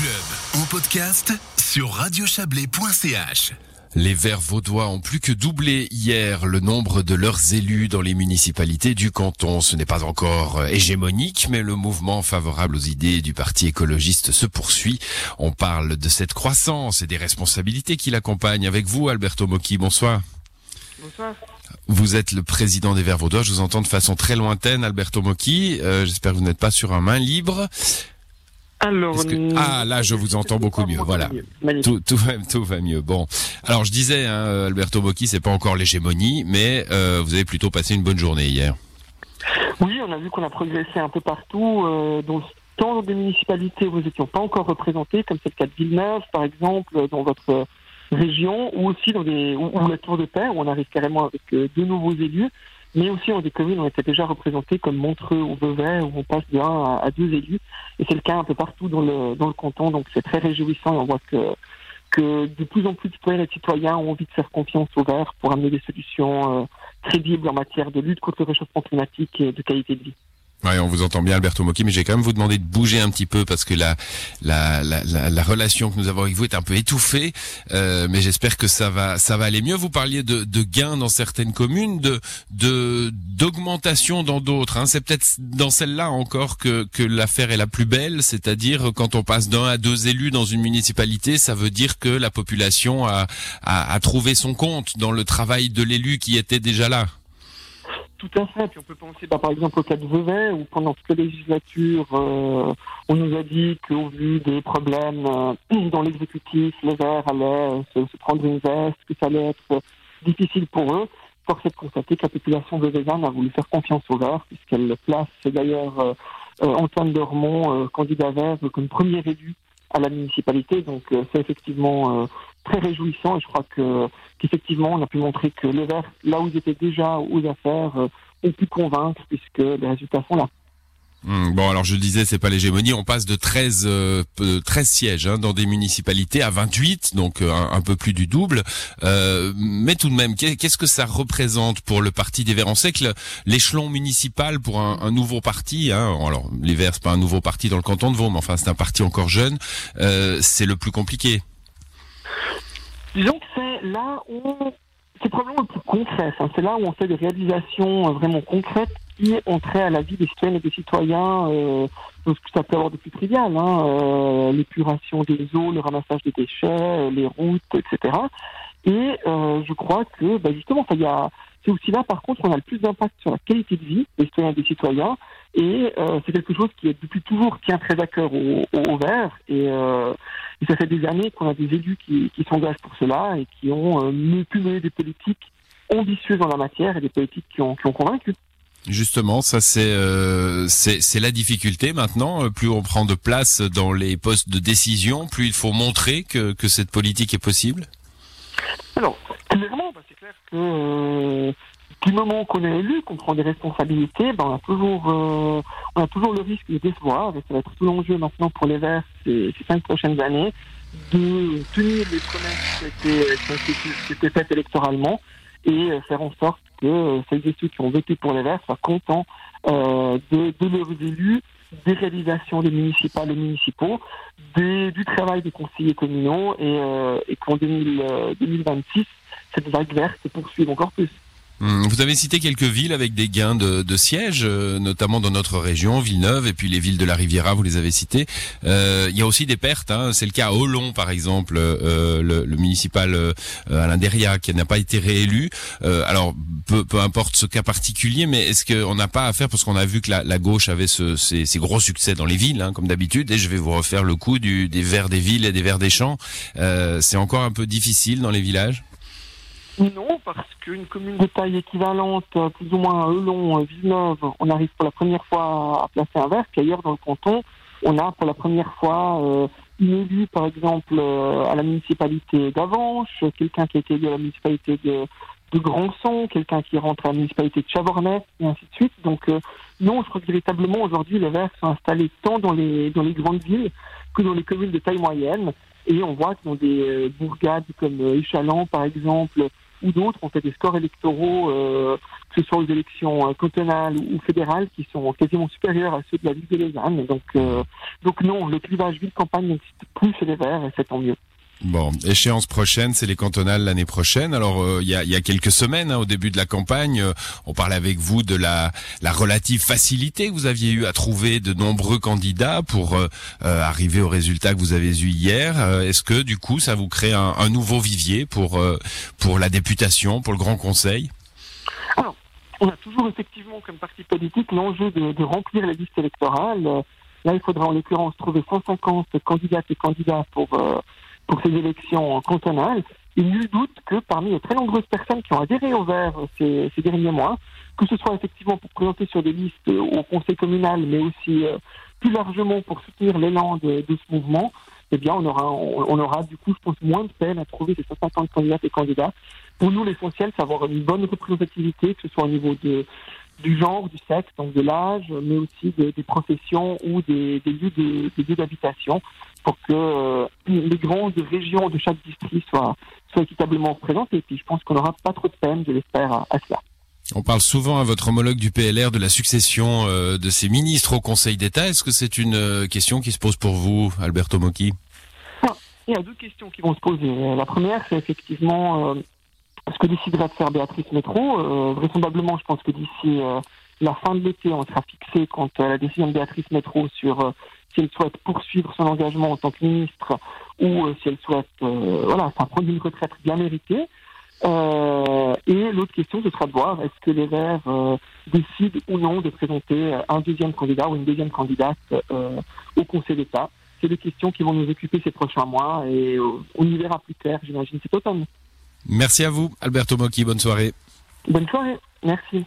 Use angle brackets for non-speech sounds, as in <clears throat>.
club en podcast sur radiochablais.ch. Les Verts vaudois ont plus que doublé hier le nombre de leurs élus dans les municipalités du canton. Ce n'est pas encore euh, hégémonique, mais le mouvement favorable aux idées du Parti écologiste se poursuit. On parle de cette croissance et des responsabilités qui l'accompagnent. Avec vous, Alberto Mocchi, bonsoir. Bonsoir. Vous êtes le président des Verts vaudois. Je vous entends de façon très lointaine, Alberto Mocchi. Euh, J'espère que vous n'êtes pas sur un main libre. Alors, Est-ce que- Ah, là, je vous entends beaucoup mieux. Voilà. Tout, tout, va, tout va mieux. Bon, alors je disais, hein, Alberto Bocchi, c'est pas encore l'hégémonie, mais euh, vous avez plutôt passé une bonne journée hier. Oui, on a vu qu'on a progressé un peu partout, euh, dans, tant dans des municipalités où nous n'étions pas encore représentés, comme c'est le cas de Villeneuve, par exemple, dans votre euh, région, ou aussi dans des, ou, ou la Tour de Paix, où on arrive carrément avec euh, deux nouveaux élus, mais aussi dans des communes où on était déjà représentés, comme Montreux ou Vevey, où on passe de à, deux élus, et c'est le cas un peu partout dans le, dans le canton, donc c'est très réjouissant, on voit que que de plus en plus de citoyens ont envie de faire confiance au vert pour amener des solutions euh, crédibles en matière de lutte contre le réchauffement climatique et de qualité de vie. Ouais, on vous entend bien, Alberto Mocchi, mais j'ai quand même vous demander de bouger un petit peu parce que la la, la, la, la relation que nous avons avec vous est un peu étouffée. Euh, mais j'espère que ça va ça va aller mieux. Vous parliez de, de gains dans certaines communes, de de d'augmentation dans d'autres. Hein. C'est peut-être dans celle-là encore que que l'affaire est la plus belle, c'est-à-dire quand on passe d'un à deux élus dans une municipalité, ça veut dire que la population a a, a trouvé son compte dans le travail de l'élu qui était déjà là. Tout à fait. Puis on peut penser bah, par exemple au cas de Vevey, où pendant toute la législature, euh, on nous a dit qu'au vu des problèmes euh, <clears throat> dans l'exécutif, les Verts allaient se, se prendre une veste, que ça allait être difficile pour eux. Force est de constater que la population veveyane a voulu faire confiance aux Verts, puisqu'elle place d'ailleurs euh, Antoine Dormont, candidat Vert, comme premier élu à la municipalité. Donc c'est effectivement très réjouissant et je crois que qu'effectivement on a pu montrer que les Verts, là où ils étaient déjà aux affaires, euh, ont pu convaincre puisque les résultats sont là. Hmm, Bon, alors je disais, c'est pas l'hégémonie. On passe de 13, euh, peu- 13 sièges hein, dans des municipalités à 28, donc euh, un, peu plus du double. Euh, mais tout de même, qu'est- qu'est-ce que ça représente pour le Parti des Verts? On sait que l'échelon municipal pour un, un nouveau parti, hein, alors les Verts, c'est pas un nouveau parti dans le canton de Vaud, mais enfin c'est un parti encore jeune, euh, c'est le plus compliqué. Disons que c'est là où c'est probablement le plus concret. C'est là où on fait des réalisations euh, vraiment concrètes qui ont trait à la vie des citoyennes et des citoyens. Euh, donc, ça peut avoir de plus trivial, hein, euh, l'épuration des eaux, le ramassage des déchets, euh, les routes, etc. Et je crois que bah, justement, il y a, c'est aussi là, par contre, on a le plus d'impact sur la qualité de vie des citoyens et des citoyens. Et euh, c'est quelque chose qui est depuis toujours tient très à cœur au, au, au Vert. Et, euh, et ça fait des années qu'on a des élus qui, qui s'engagent pour cela et qui ont euh, pu mener des politiques ambitieuses en la matière et des politiques qui ont, qui ont convaincu. Justement, ça c'est euh, c'est c'est la difficulté maintenant. Plus on prend de place dans les postes de décision, plus il faut montrer que que cette politique est possible? Alors, bah, c'est clair. Que euh, du moment qu'on est élu, qu'on prend des responsabilités, on a toujours euh, on a toujours le risque de décevoir, et ça va être tout l'enjeu maintenant pour les Verts ces, cinq prochaines années, de tenir les promesses qui étaient, étaient faites électoralement et euh, faire en sorte que euh, celles et ceux qui ont voté pour les Verts soient contents euh, de, leurs élus, des réalisations des municipales et municipaux, du travail des conseillers communaux et, euh, qu'en 2000, euh, 2026, cette vague verte se poursuive encore plus. Hum, Vous avez cité quelques villes avec des gains de, de sièges, euh, notamment dans notre région, Villeneuve, et puis les villes de la Riviera, vous les avez citées. Euh, il y a aussi des pertes, hein. c'est le cas à Olon par exemple, euh, le, le municipal euh, Alain Deria qui n'a pas été réélu. Euh, alors peu, peu importe ce cas particulier, mais est-ce qu'on n'a pas à faire, parce qu'on a vu que la, la gauche avait ce, ces, ces gros succès dans les villes, hein, comme d'habitude, et je vais vous refaire le coup du, des verts des villes et des verts des champs. Euh, c'est encore un peu difficile dans les villages? Non, parce qu'une commune de taille équivalente, plus ou moins à Eulon, euh, Villeneuve, on arrive pour la première fois à placer un vert, puis ailleurs dans le canton, on a pour la première fois euh, une élue, par exemple, euh, à la municipalité d'Avanches, quelqu'un qui a été élu à la municipalité de, de Grandson, quelqu'un qui rentre à la municipalité de Chavornay, et ainsi de suite. Donc, euh, non, je crois que véritablement, aujourd'hui, les verts sont installés tant dans les, dans les grandes villes que dans les communes de taille moyenne. Et on voit que dans des euh, bourgades comme euh, par exemple, ou d'autres ont fait des scores électoraux, euh, que ce soit aux élections euh, cantonales ou fédérales, qui sont quasiment supérieurs à ceux de la ville de Lausanne. Donc, donc non, le clivage ville-campagne n'existe plus chez les Verts et c'est tant mieux. Bon, échéance prochaine, c'est les cantonales l'année prochaine. Alors, euh, il y, a, y, a, quelques semaines, hein, au début de la campagne, euh, on parlait avec vous de la, la, relative facilité que vous aviez eu à trouver de nombreux candidats pour euh, arriver au résultat que vous avez eu hier. Est-ce que, du coup, ça vous crée un, un nouveau vivier pour, pour la députation, pour le Grand Conseil? Alors, on a toujours effectivement, comme parti politique, l'enjeu de, de, remplir les listes électorales. Là, il faudra en l'occurrence trouver 150 candidates et candidats pour pour ces élections cantonales. Il nul doute que parmi les très nombreuses personnes qui ont adhéré au Vert ces, derniers mois, que ce soit effectivement pour présenter sur des listes au conseil communal, mais aussi euh, plus largement pour soutenir l'élan de, ce mouvement, eh bien, on aura, du coup, je pense, moins de peine à trouver ces 150 candidats et candidats. Pour nous, l'essentiel, c'est avoir une bonne représentativité, que ce soit au niveau de, du genre, du sexe, donc de l'âge, mais aussi de, des professions ou des, des lieux d'habitation, pour que euh, les grandes régions de chaque district soient, soient équitablement présentes. Et puis, je pense qu'on n'aura pas trop de peine, je l'espère, à, à, cela. On parle souvent à votre homologue du PLR de la succession euh, de ces ministres au Conseil d'État. Est-ce que c'est une euh, question qui se pose pour vous, Alberto Mocchi? Il y a deux questions qui vont se poser. La première, c'est effectivement ce que décidera de faire Béatrice Métro. Euh, vraisemblablement, je pense que d'ici euh, la fin de l'été, on sera fixé quant à la décision de Béatrice Métro sur euh, si elle souhaite poursuivre son engagement en tant que ministre ou si elle souhaite voilà, prendre une retraite bien méritée. et l'autre question, ce sera de voir est-ce que les Verts décident ou non de présenter un deuxième candidat ou une deuxième candidate au Conseil d'État. C'est des questions qui vont nous occuper ces prochains mois et on y verra plus clair, j'imagine, cet automne. Merci à vous, Alberto Mocchi. Bonne soirée. Bonne soirée. Merci.